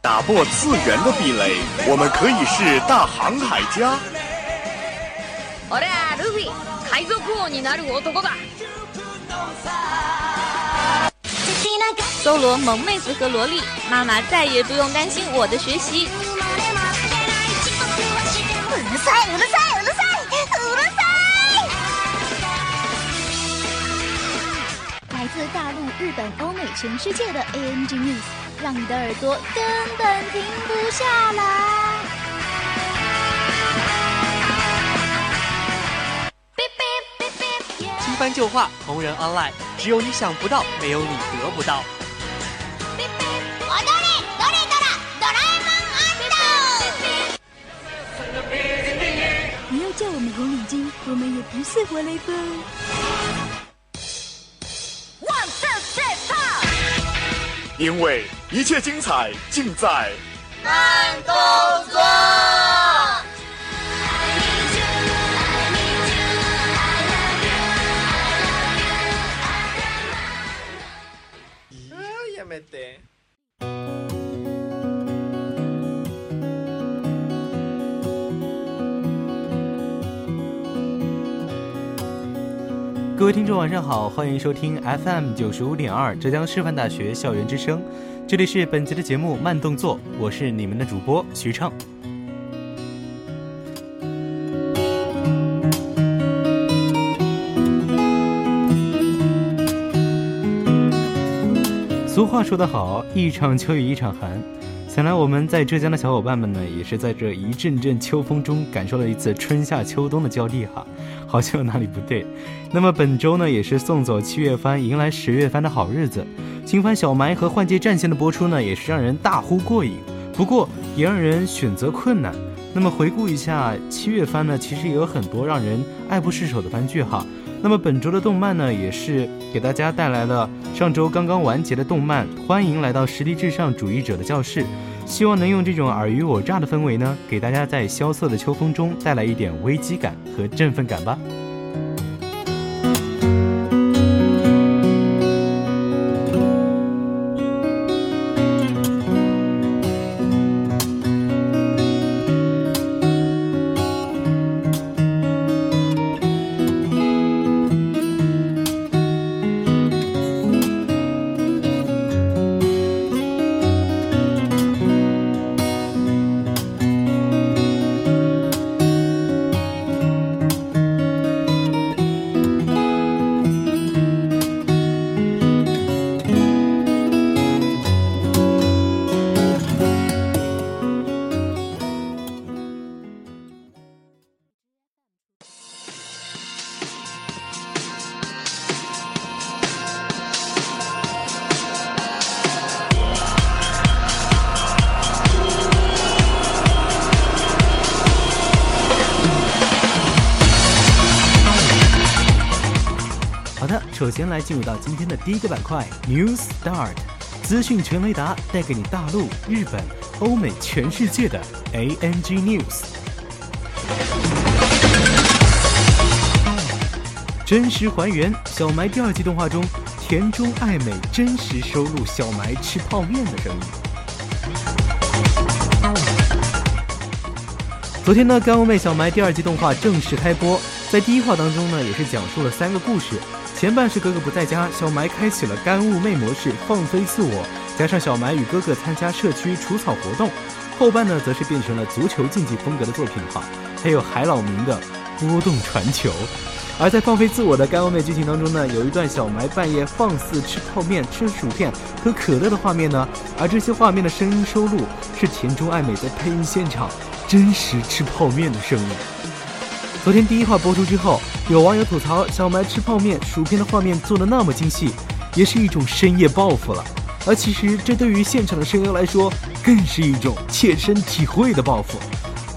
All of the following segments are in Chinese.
打破次元的壁垒，我们可以是大航海家。俺はルフィ海賊王になる男だ搜罗萌妹子和萝莉，妈妈再也不用担心我的学习。うるさいうるさいうるさいうるさい！来自大陆、日本、欧美、 全世界的 ANG News，让你的耳朵根本停不下来。新番旧话，同人 online，只有你想不到，没有你得不到。你要叫我们红领巾，我们也不是活雷锋。因为一切精彩尽在慢动作。各位听众，晚上好，欢迎收听 FM 九十五点二浙江师范大学校园之声，这里是本期的节目慢动作，我是你们的主播徐畅。俗话说得好，一场秋雨一场寒。想来我们在浙江的小伙伴们呢，也是在这一阵阵秋风中感受了一次春夏秋冬的交替哈，好像有哪里不对。那么本周呢，也是送走七月番，迎来十月番的好日子。新番小埋和换届战线的播出呢，也是让人大呼过瘾，不过也让人选择困难。那么回顾一下七月番呢，其实也有很多让人爱不释手的番剧哈。那么本周的动漫呢，也是给大家带来了上周刚刚完结的动漫《欢迎来到实力至上主义者的教室》，希望能用这种尔虞我诈的氛围呢，给大家在萧瑟的秋风中带来一点危机感和振奋感吧。的，首先来进入到今天的第一个板块 News Start，资讯全雷达带给你大陆、日本、欧美、全世界的 ANG News。真实还原小埋第二季动画中田中爱美真实收录小埋吃泡面的声音。昨天呢，干物妹小埋第二季动画正式开播，在第一话当中呢，也是讲述了三个故事。前半是哥哥不在家，小埋开启了干物妹模式，放飞自我，加上小埋与哥哥参加社区除草活动。后半呢，则是变成了足球竞技风格的作品哈，还有海老名的波动传球。而在放飞自我的干物妹剧情当中呢，有一段小埋半夜放肆吃泡面、吃薯片喝可乐的画面呢，而这些画面的声音收录是田中爱美在配音现场真实吃泡面的声音。昨天第一话播出之后，有网友吐槽小埋吃泡面、薯片的画面做的那么精细，也是一种深夜报复了。而其实这对于现场的声优来说，更是一种切身体会的报复。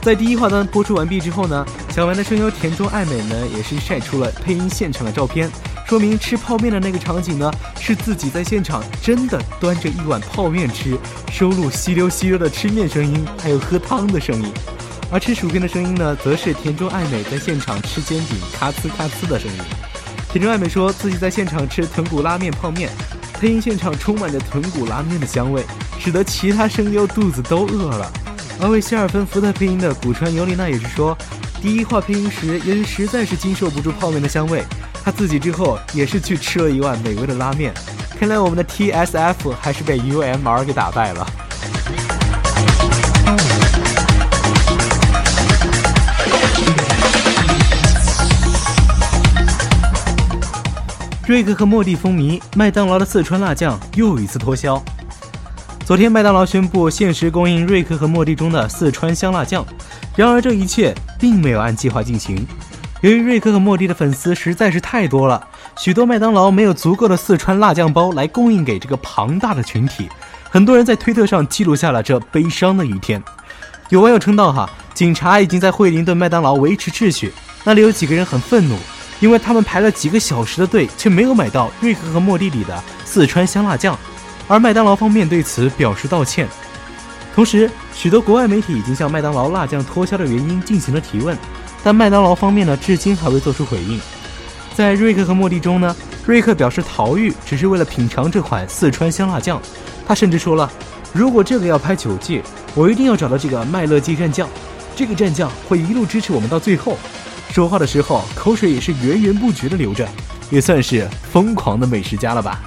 在第一话单播出完毕之后呢，小埋的声优田中爱美呢也是晒出了配音现场的照片，说明吃泡面的那个场景呢是自己在现场真的端着一碗泡面吃，收录吸溜吸溜的吃面声音，还有喝汤的声音。而吃薯片的声音呢，则是田中爱美在现场吃煎饼咔呲咔呲的声音。田中爱美说自己在现场吃豚骨拉面泡面，配音现场充满着豚骨拉面的香味，使得其他声优肚子都饿了。而为希尔芬福特配音的古川尤里娜也是说，第一话配音时，由于实在是经受不住泡面的香味，他自己之后也是去吃了一碗美味的拉面。看来我们的 TSF 还是被 UMR 给打败了。瑞克和莫蒂风靡，麦当劳的四川辣酱又一次脱销。昨天，麦当劳宣布限时供应瑞克和莫蒂中的四川香辣酱。然而，这一切并没有按计划进行。由于瑞克和莫蒂的粉丝实在是太多了，许多麦当劳没有足够的四川辣酱包来供应给这个庞大的群体。很多人在推特上记录下了这悲伤的一天。有网友称道：“哈，警察已经在惠灵顿麦当劳维持秩序，那里有几个人很愤怒。”因为他们排了几个小时的队，却没有买到瑞克和莫蒂里的四川香辣酱，而麦当劳方面对此表示道歉。同时，许多国外媒体已经向麦当劳辣酱脱销的原因进行了提问，但麦当劳方面呢，至今还未做出回应。在瑞克和莫蒂中呢，瑞克表示逃狱只是为了品尝这款四川香辣酱，他甚至说了，如果这个要拍九季，我一定要找到这个麦乐鸡蘸酱，这个蘸酱会一路支持我们到最后。说话的时候，口水也是源源不绝的流着，也算是疯狂的美食家了吧。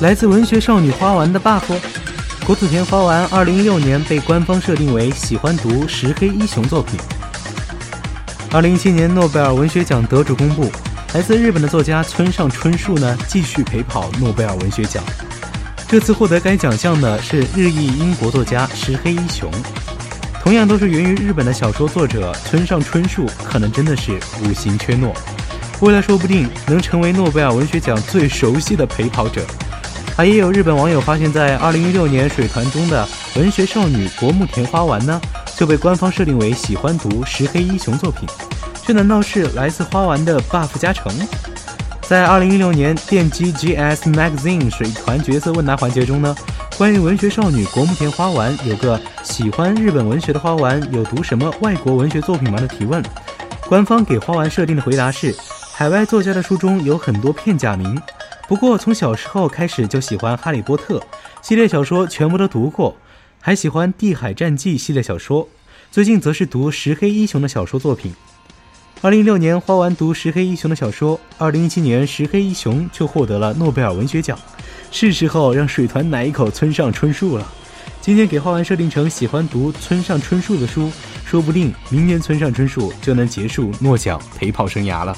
来自文学少女花丸的 buff，国土田花丸二零一六年被官方设定为喜欢读石黑一雄作品。二零一七年诺贝尔文学奖得主公布，来自日本的作家村上春树呢继续陪跑诺贝尔文学奖。这次获得该奖项的是日裔英国作家石黑一雄，同样都是源于日本的小说作者村上春树，可能真的是五行缺诺，未来说不定能成为诺贝尔文学奖最熟悉的陪跑者。还也有日本网友发现，在二零一六年水团中的文学少女国木田花丸呢，就被官方设定为喜欢读石黑一雄作品。这难道是来自花丸的 buff 加成？在二零一六年电击 GS Magazine 水团角色问答环节中呢，关于文学少女国木田花丸有个喜欢日本文学的花丸有读什么外国文学作品吗的提问，官方给花丸设定的回答是：海外作家的书中有很多片假名。不过，从小时候开始就喜欢《哈利波特》系列小说，全部都读过，还喜欢《地海战记》系列小说。最近则是读石黑一雄的小说作品。二零一六年花完读石黑一雄的小说，二零一七年石黑一雄就获得了诺贝尔文学奖。是时候让水团奶一口村上春树了。今天给花完设定成喜欢读村上春树的书，说不定明年村上春树就能结束诺奖陪跑生涯了。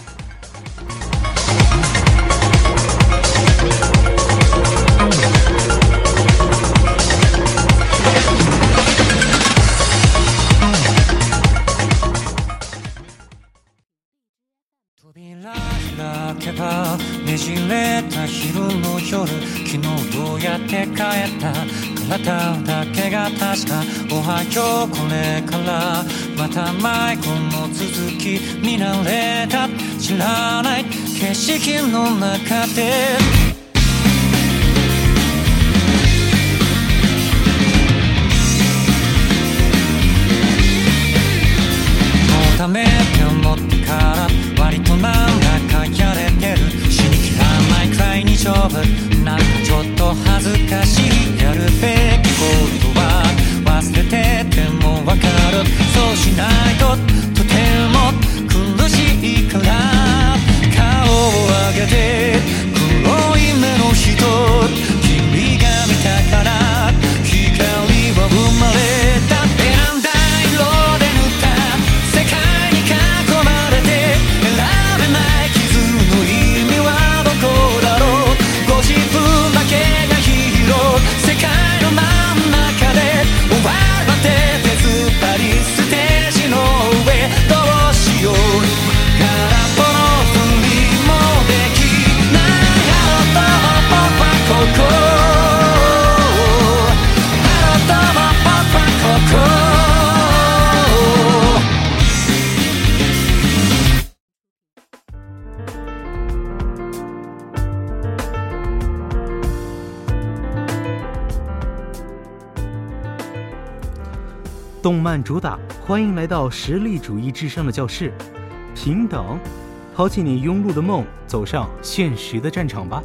おはようこれからまた迷子の続き見慣れた。知らない景色の中で。ためって思ってから割となんだかやれてる。回に勝負。なんかちょっと恥ずかしい。やるべきこと。忘れててもわかる。そうしないと主打，欢迎来到实力主义至上的教室，平等，抛弃你庸碌的梦，走上现实的战场吧。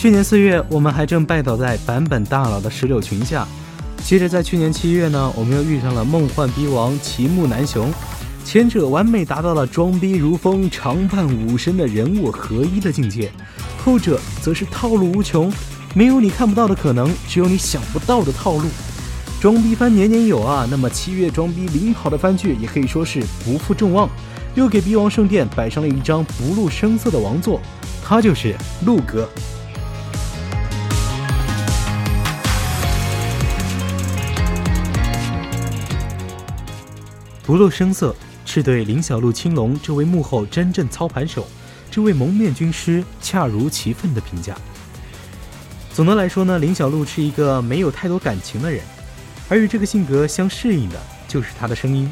去年四月，我们还正拜倒在版本大佬的石榴裙下。接着在去年七月呢，我们又遇上了梦幻逼王齐木南雄，前者完美达到了装逼如风、长伴武神的人物合一的境界，后者则是套路无穷，没有你看不到的可能，只有你想不到的套路。装逼番年年有啊，那么七月装逼领跑的番剧也可以说是不负众望，又给逼王圣殿摆上了一张不露声色的王座，他就是陆哥。不露声色，是对林小璐青龙这位幕后真正操盘手，这位蒙面军师恰如其分的评价。总的来说呢，林小璐是一个没有太多感情的人，而与这个性格相适应的就是她的声音。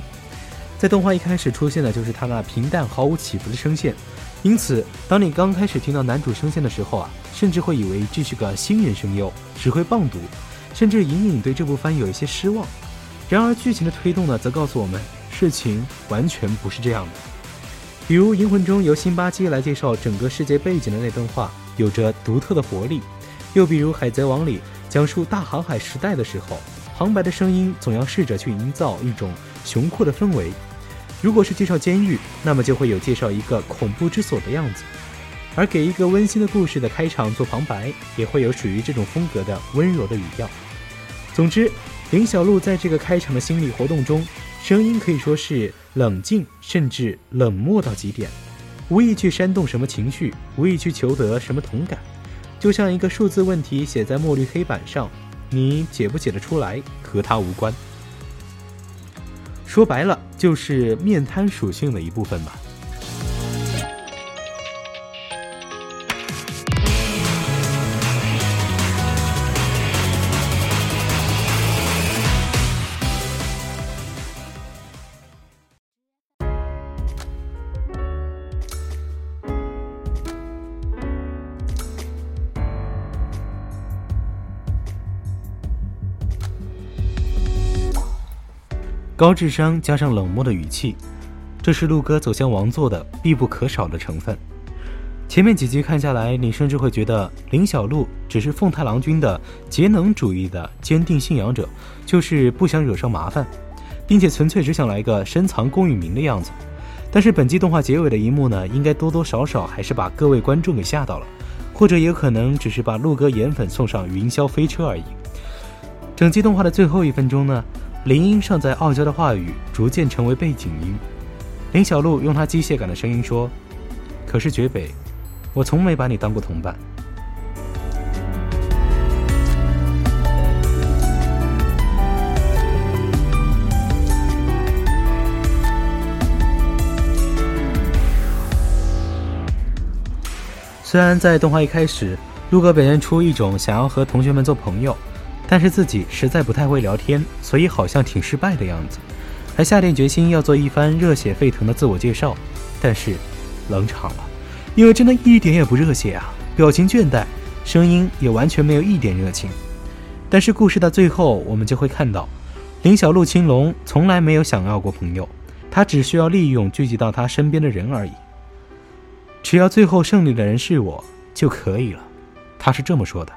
在动画一开始出现的就是她那平淡毫无起伏的声线，因此当你刚开始听到男主声线的时候啊，甚至会以为这是个新人声优，只会棒读，甚至隐隐对这部番有一些失望。然而剧情的推动呢，则告诉我们。事情完全不是这样的。比如《银魂》中由辛巴基来介绍整个世界背景的那段话，有着独特的活力；又比如《海贼王》里讲述大航海时代的时候，旁白的声音总要试着去营造一种雄阔的氛围。如果是介绍监狱，那么就会有介绍一个恐怖之所的样子；而给一个温馨的故事的开场做旁白，也会有属于这种风格的温柔的语调。总之，林小璐在这个开场的心理活动中。声音可以说是冷静，甚至冷漠到极点，无意去煽动什么情绪，无意去求得什么同感，就像一个数字问题写在墨绿黑板上，你解不解得出来和他无关。说白了，就是面瘫属性的一部分吧。高智商加上冷漠的语气，这是陆哥走向王座的必不可少的成分。前面几集看下来，你甚至会觉得林小璐只是凤太郎君的节能主义的坚定信仰者，就是不想惹上麻烦，并且纯粹只想来个深藏功与名的样子。但是本季动画结尾的一幕呢，应该多多少少还是把各位观众给吓到了，或者也可能只是把陆哥颜粉送上云霄飞车而已。整季动画的最后一分钟呢？林音尚在傲娇的话语逐渐成为背景音，林小璐用她机械感的声音说：“可是绝北，我从没把你当过同伴。”虽然在动画一开始，陆哥表现出一种想要和同学们做朋友。但是自己实在不太会聊天，所以好像挺失败的样子，还下定决心要做一番热血沸腾的自我介绍，但是冷场了，因为真的一点也不热血啊，表情倦怠，声音也完全没有一点热情。但是故事到最后，我们就会看到，林小璐青龙从来没有想要过朋友，他只需要利用聚集到他身边的人而已，只要最后胜利的人是我就可以了，他是这么说的。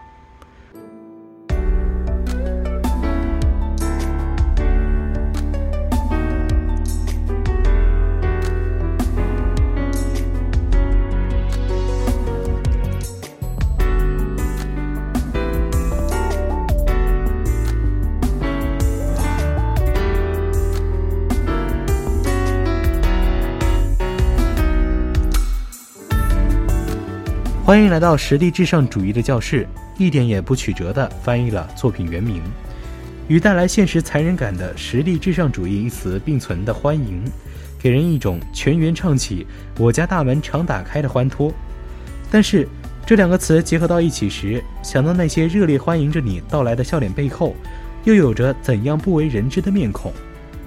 欢迎来到实力至上主义的教室，一点也不曲折地翻译了作品原名，与带来现实残忍感的实力至上主义一词并存的欢迎，给人一种全员唱起“我家大门常打开”的欢脱。但是，这两个词结合到一起时，想到那些热烈欢迎着你到来的笑脸背后，又有着怎样不为人知的面孔？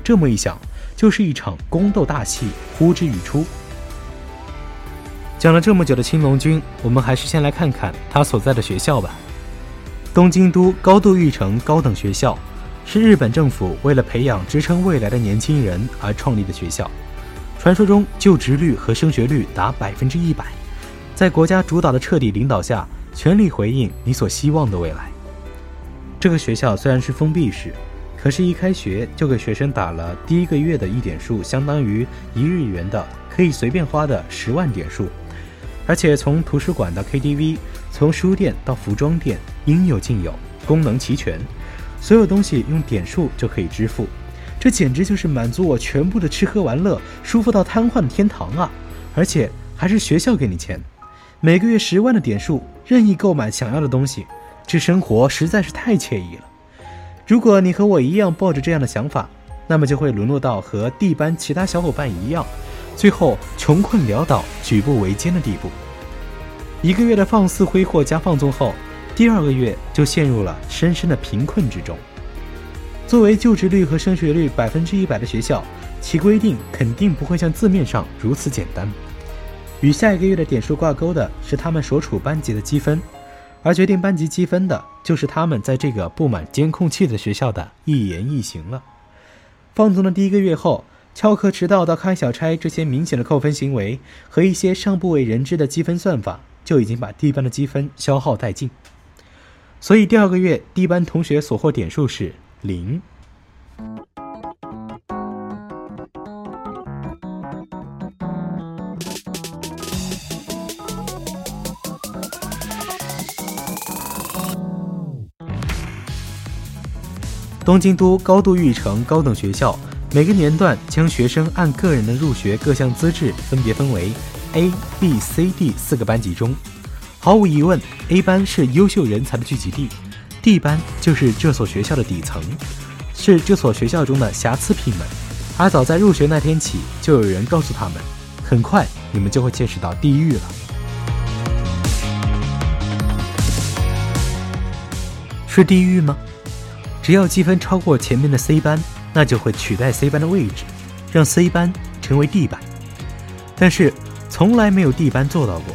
这么一想，就是一场宫斗大戏呼之欲出。讲了这么久的青龙君，我们还是先来看看他所在的学校吧。东京都高度育成高等学校是日本政府为了培养支撑未来的年轻人而创立的学校。传说中就职率和升学率达百分之一百，在国家主导的彻底领导下，全力回应你所希望的未来。这个学校虽然是封闭式，可是，一开学就给学生打了第一个月的一点数，相当于一日元的，可以随便花的十万点数。而且从图书馆到 KTV，从书店到服装店，应有尽有，功能齐全，所有东西用点数就可以支付，这简直就是满足我全部的吃喝玩乐，舒服到瘫痪的天堂啊！而且还是学校给你钱，每个月十万的点数，任意购买想要的东西，这生活实在是太惬意了。如果你和我一样抱着这样的想法，那么就会沦落到和 D 班其他小伙伴一样。最后穷困潦倒、举步维艰的地步。一个月的放肆挥霍加放纵后，第二个月就陷入了深深的贫困之中。作为就职率和升学率百分之一百的学校，其规定肯定不会像字面上如此简单。与下一个月的点数挂钩的是他们所处班级的积分，而决定班级积分的就是他们在这个布满监控器的学校的一言一行了。放纵的第一个月后。翘课、迟到到开小差这些明显的扣分行为和一些尚不为人知的积分算法，就已经把 D 班的积分消耗殆尽。所以第二个月，D 班同学所获点数是零。东京都高度育成高等学校。每个年段将学生按个人的入学各项资质分别分为 A、B、C、D 四个班级中，毫无疑问，A 班是优秀人才的聚集地，D 班就是这所学校的底层，是这所学校中的瑕疵品们。而早在入学那天起，就有人告诉他们，很快你们就会见识到地狱了。是地狱吗？只要积分超过前面的 C 班。那就会取代 C 班的位置，让 C 班成为 D 班。但是从来没有 D 班做到过。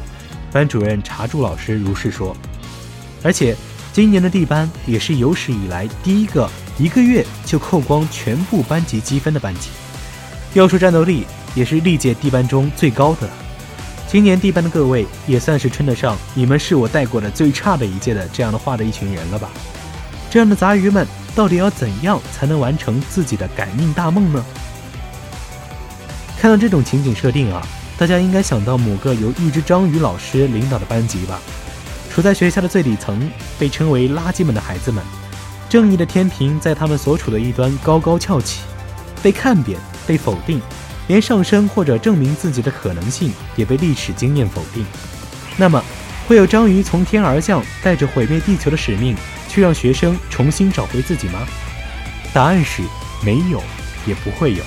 班主任查住老师如是说。而且今年的 D 班也是有史以来第一个一个月就扣光全部班级积分的班级。要说战斗力，也是历届 D 班中最高的。今年 D 班的各位也算是称得上你们是我带过的最差的一届的这样的话的一群人了吧？这样的杂鱼们。到底要怎样才能完成自己的改命大梦呢？看到这种情景设定啊，大家应该想到某个由一只章鱼老师领导的班级吧？处在学校的最底层，被称为垃圾们的孩子们，正义的天平在他们所处的一端高高翘起，被看扁、被否定，连上升或者证明自己的可能性也被历史经验否定。那么，会有章鱼从天而降，带着毁灭地球的使命？去让学生重新找回自己吗？答案是没有，也不会有。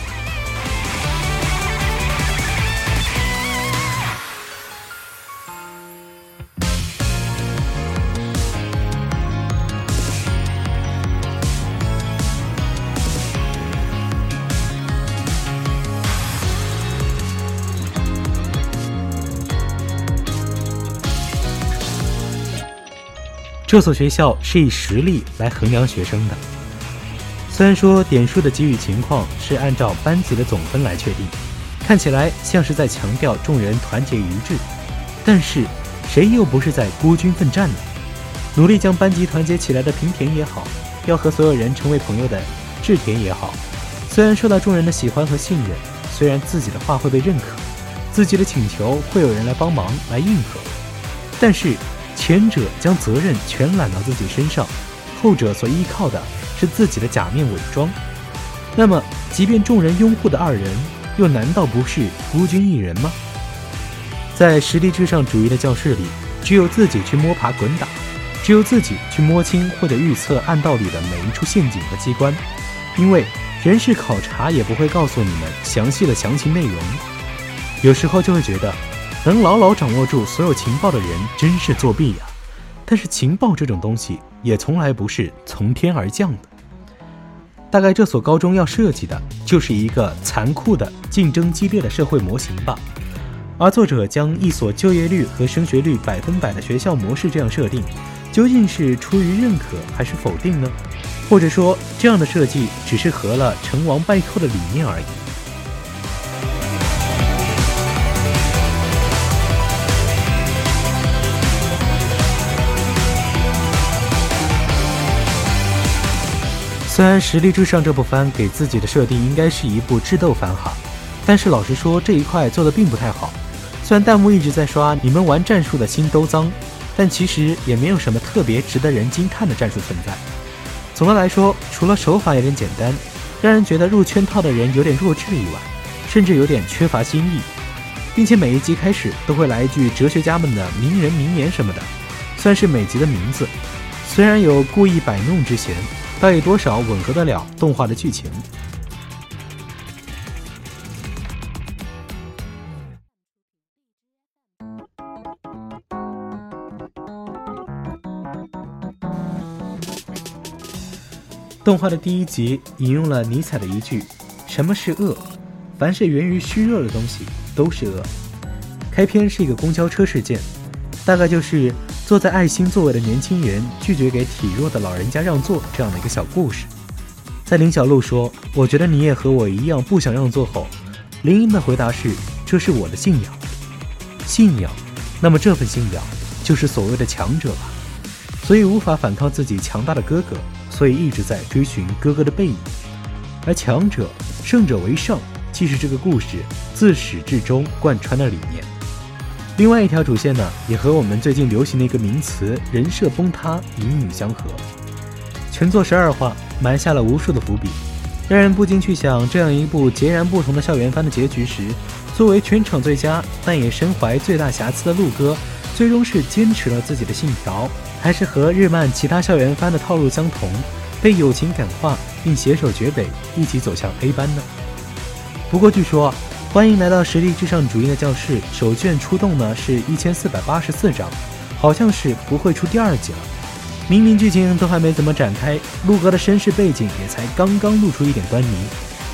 这所学校是以实力来衡量学生的。虽然说点数的给予情况是按照班级的总分来确定，看起来像是在强调众人团结一致，但是谁又不是在孤军奋战呢？努力将班级团结起来的平田也好，要和所有人成为朋友的志田也好，虽然受到众人的喜欢和信任，虽然自己的话会被认可，自己的请求会有人来帮忙来应和，但是。前者将责任全揽到自己身上，后者所依靠的是自己的假面伪装。那么，即便众人拥护的二人，又难道不是孤军一人吗？在实力至上主义的教室里，只有自己去摸爬滚打，只有自己去摸清或者预测暗道里的每一处陷阱和机关，因为人事考察也不会告诉你们详细的详情内容。有时候就会觉得，能牢牢掌握住所有情报的人真是作弊呀！但是情报这种东西也从来不是从天而降的。大概这所高中要设计的就是一个残酷的、竞争激烈的社会模型吧。而作者将一所就业率和升学率百分百的学校模式这样设定，究竟是出于认可还是否定呢？或者说，这样的设计只是合了成王败寇的理念而已？虽然《实力至上》这部番给自己的设定应该是一部智斗番哈，但是老实说这一块做的并不太好。虽然弹幕一直在刷你们玩战术的心都脏，但其实也没有什么特别值得人惊叹的战术存在。总的来说，除了手法有点简单，让人觉得入圈套的人有点弱智以外，甚至有点缺乏新意，并且每一集开始都会来一句哲学家们的名人名言什么的，算是每集的名字。虽然有故意摆弄之嫌。到底多少吻合得了动画的剧情。动画的第一集引用了尼采的一句：“什么是恶？凡是源于虚弱的东西都是恶。”开篇是一个公交车事件，大概就是。坐在爱心座位的年轻人拒绝给体弱的老人家让座，这样的一个小故事。在林小璐说“我觉得你也和我一样不想让座”后，林英的回答是：“这是我的信仰，信仰。那么这份信仰就是所谓的强者吧？所以无法反抗自己强大的哥哥，所以一直在追寻哥哥的背影。而强者，胜者为上，既是这个故事自始至终贯穿的理念。”另外一条主线呢，也和我们最近流行的一个名词“人设崩塌”隐隐相合。全作十二话，埋下了无数的伏笔，让人不禁去想：这样一部截然不同的校园番的结局时，作为全场最佳，但也身怀最大瑕疵的鹿哥，最终是坚持了自己的信条，还是和日漫其他校园番的套路相同，被友情感化，并携手绝北，一起走向 A 班呢？不过据说。欢迎来到实力至上主义的教室。首卷出动呢是一千四百八十四章，好像是不会出第二集了。明明剧情都还没怎么展开，陆哥的身世背景也才刚刚露出一点端倪。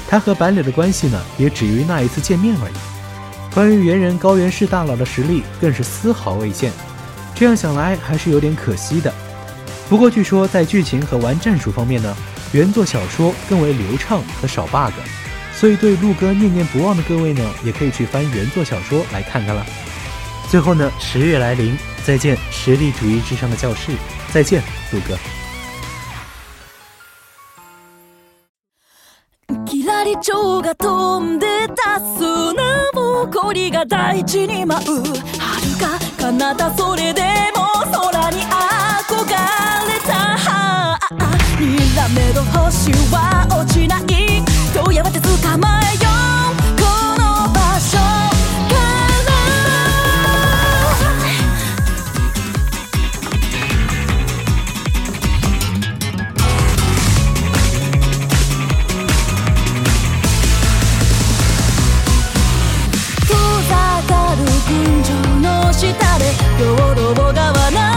他和板柳的关系呢，也止于那一次见面而已。关于猿人高原市大佬的实力，更是丝毫未见。这样想来，还是有点可惜的。不过据说在剧情和玩战术方面呢，原作小说更为流畅和少 bug。所以，对陆哥念念不忘的各位呢，也可以去翻原作小说来看看了。最后呢，十月来临，再见实力主义至上的教室，再见陆哥。やめて捕まえよう。この場所。から。遠ざかる群青の下で道路川名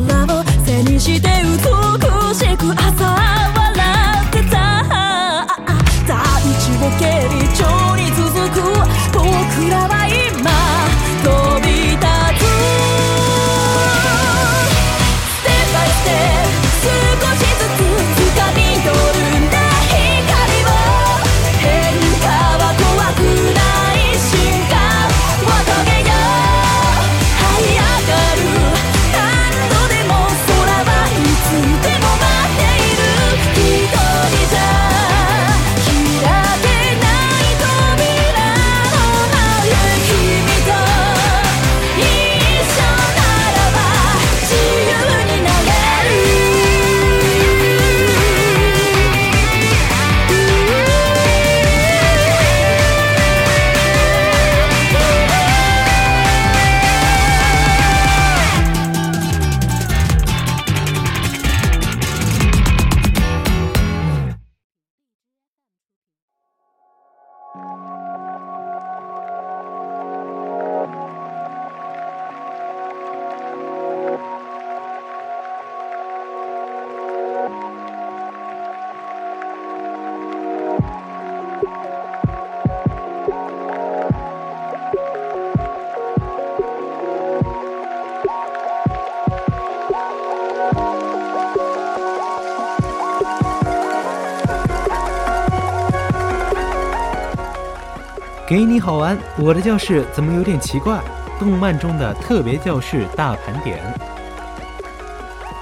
空を背にして美しく朝你好玩，我的教室怎么有点奇怪？动漫中的特别教室大盘点。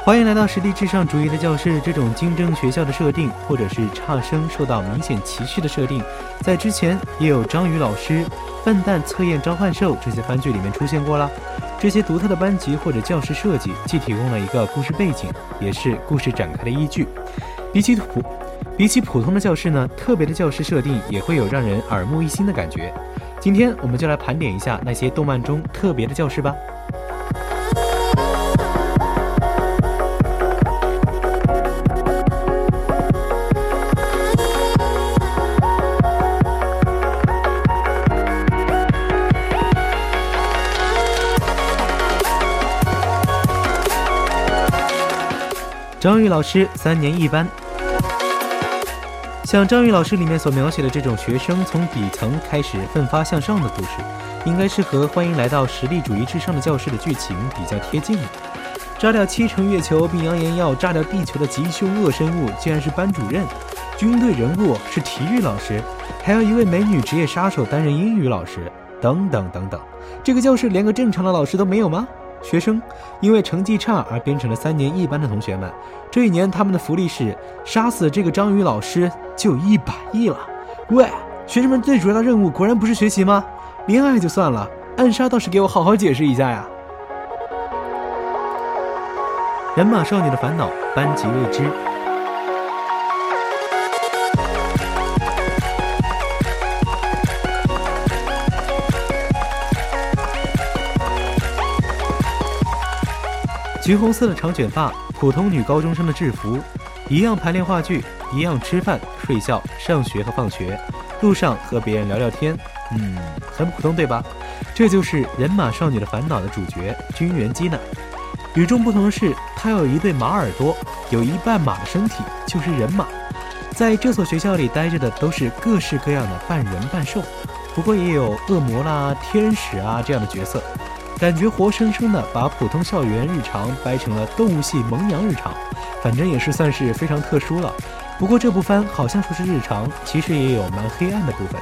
欢迎来到实力至上主义的教室。这种竞争学校的设定，或者是差生受到明显歧视的设定，在之前也有章鱼老师、笨蛋测验召唤兽这些番剧里面出现过了。这些独特的班级或者教室设计，既提供了一个故事背景，也是故事展开的依据。比起普比起普通的教室呢，特别的教室设定也会有让人耳目一新的感觉。今天我们就来盘点一下那些动漫中特别的教室吧。张宇老师三年一班。像张宇老师里面所描写的这种学生从底层开始奋发向上的故事，应该是和《欢迎来到实力主义至上的教室》的剧情比较贴近的。炸掉七成月球并扬言要炸掉地球的吉凶恶生物，竟然是班主任；军队人物是体育老师，还有一位美女职业杀手担任英语老师，等等等等。这个教室连个正常的老师都没有吗？学生因为成绩差而变成了三年一班的同学们，这一年他们的福利是杀死这个章鱼老师就一百亿了。喂，学生们最主要的任务果然不是学习吗？恋爱就算了，暗杀倒是给我好好解释一下呀！人马少女的烦恼，班级未知。橘红色的长卷发，普通女高中生的制服，一样排练话剧，一样吃饭、睡觉、上学和放学，路上和别人聊聊天，嗯，很普通对吧？这就是《人马少女的烦恼》的主角君原基娜。与众不同的是，她有一对马耳朵，有一半马的身体，就是人马。在这所学校里待着的都是各式各样的半人半兽，不过也有恶魔啦、天使啊这样的角色。感觉活生生的把普通校园日常掰成了动物系萌娘日常，反正也是算是非常特殊了。不过这部番好像说是日常，其实也有蛮黑暗的部分。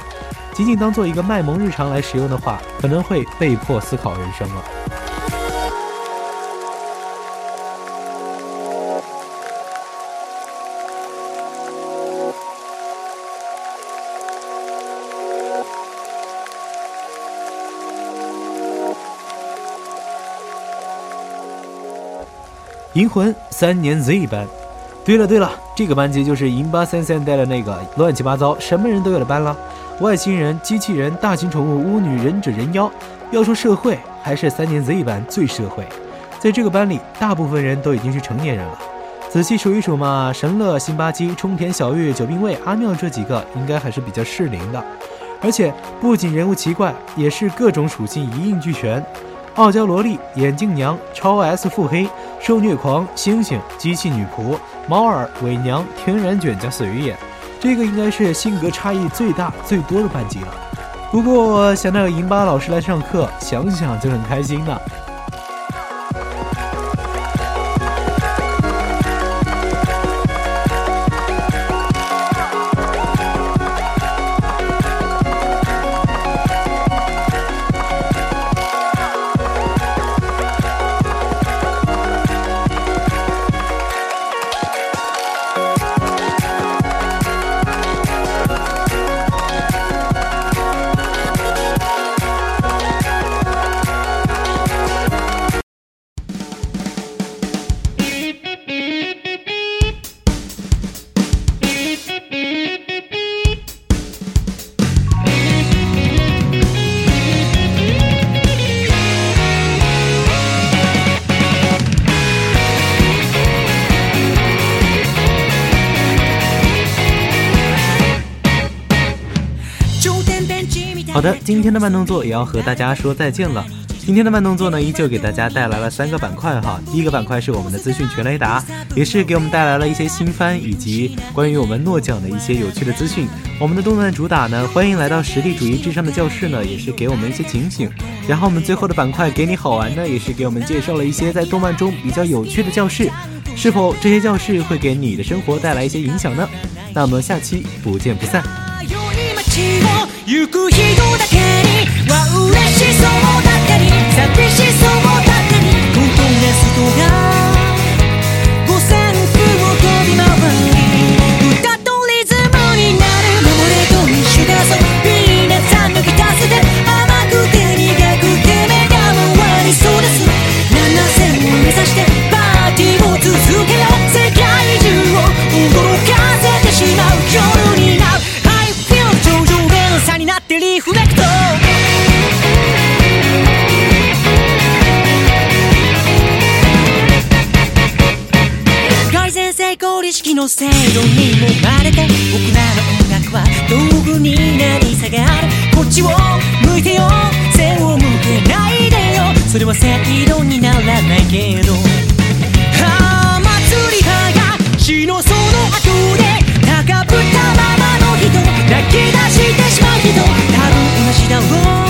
仅仅当做一个卖萌日常来使用的话，可能会被迫思考人生了。银魂三年 Z 班。对了对了，这个班级就是银巴三三带的那个乱七八糟、什么人都有的班了。外星人、机器人、大型宠物、巫女、忍者、人妖。要说社会，还是三年 Z 班最社会。在这个班里，大部分人都已经是成年人了。仔细数一数嘛，神乐、辛巴基、冲田小玉、九兵卫、阿妙这几个，应该还是比较适龄的。而且不仅人物奇怪，也是各种属性一应俱全。傲娇萝莉、眼镜娘、超 S 腹黑、受虐狂、猩猩、机器女仆、猫耳、伪娘、天然卷加死鱼眼，这个应该是性格差异最大最多的班级了。不过想到有银巴老师来上课，想想就很开心呢。今天的慢动作也要和大家说再见了。今天的慢动作呢，依旧给大家带来了三个板块哈。第一个板块是我们的资讯全雷达，也是给我们带来了一些新番以及关于我们诺奖的一些有趣的资讯。我们的动漫主打呢，欢迎来到实力主义至上的教室呢，也是给我们一些警醒。然后我们最后的板块给你好玩呢，也是给我们介绍了一些在动漫中比较有趣的教室。是否这些教室会给你的生活带来一些影响呢？那我们下期不见不散。行く人だけには嬉しそうだったり寂しそうだったりコントレストが成功意識の制度にもまれて僕らの音楽は道具になり下がる。こっちを向いてよ背を向けないでよ。それは正論にならないけど。ああ祭り派が死のその後で高ぶったままの人泣き出してしまう人。多分同じだろう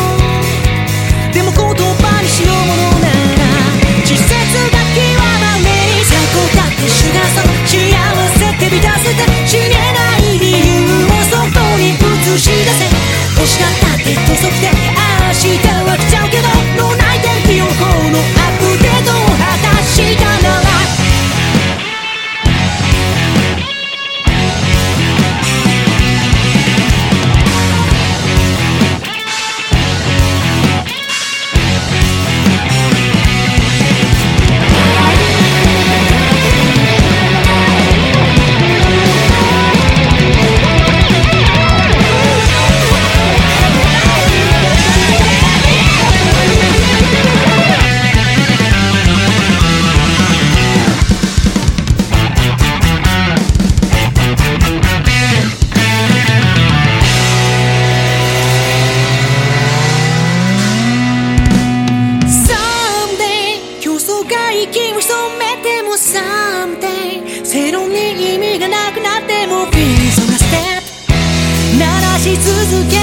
together